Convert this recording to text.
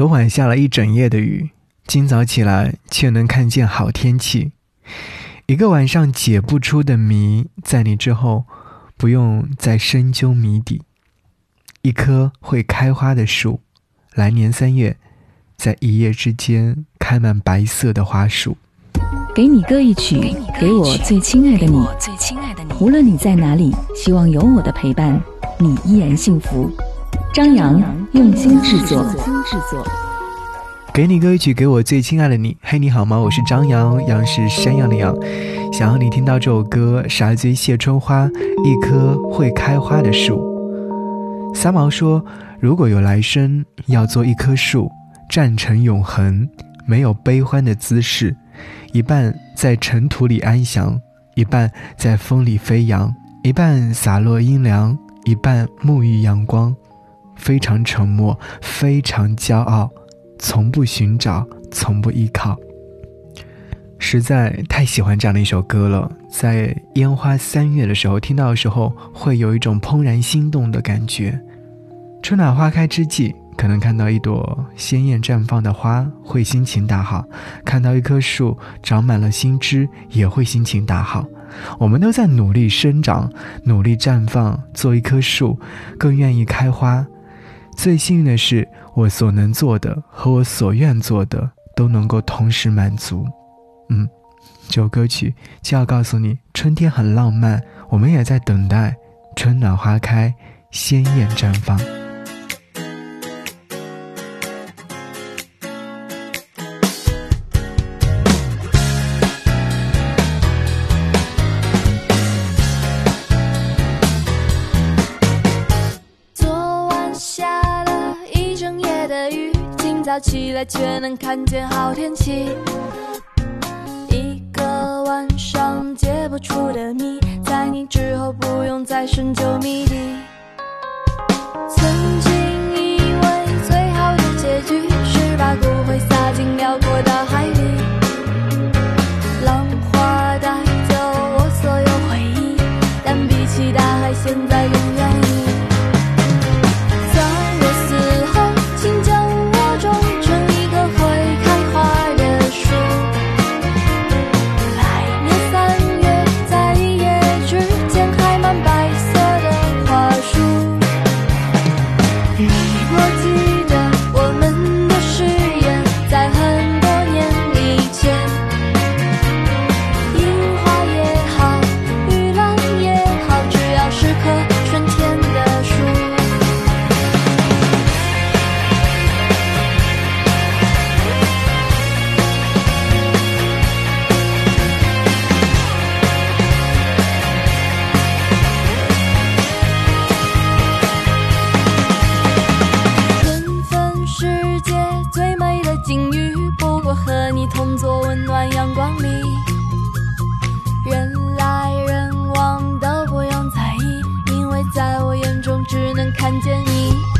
昨晚下了一整夜的雨，今早起来却能看见好天气。一个晚上解不出的谜，在你之后，不用再深究谜底。一棵会开花的树，来年三月，在一夜之间开满白色的花束。给你歌一曲，给我最亲爱的你。无论你在哪里，希望有我的陪伴，你依然幸福。张扬用心制作。用心制作给你歌曲，给我最亲爱的你。嘿，你好吗？我是张扬，杨是山羊的羊。想要你听到这首歌，是来自于谢春花，一棵会开花的树。三毛说：“如果有来生，要做一棵树，站成永恒，没有悲欢的姿势，一半在尘土里安详，一半在风里飞扬，一半洒落阴凉，一半沐浴阳光。”非常沉默，非常骄傲，从不寻找，从不依靠。实在太喜欢这样的一首歌了，在烟花三月的时候听到的时候，会有一种怦然心动的感觉。春暖花开之际，可能看到一朵鲜艳绽放的花，会心情大好；看到一棵树长满了新枝，也会心情大好。我们都在努力生长，努力绽放，做一棵树，更愿意开花。最幸运的是，我所能做的和我所愿做的都能够同时满足。嗯，这首歌曲就要告诉你，春天很浪漫，我们也在等待春暖花开，鲜艳绽放。早起来却能看见好天气，一个晚上解不出的谜，在你之后不用再深究谜底。最美的境遇不过和你同坐温暖阳光里。人来人往都不用在意因为在我眼中只能看见你。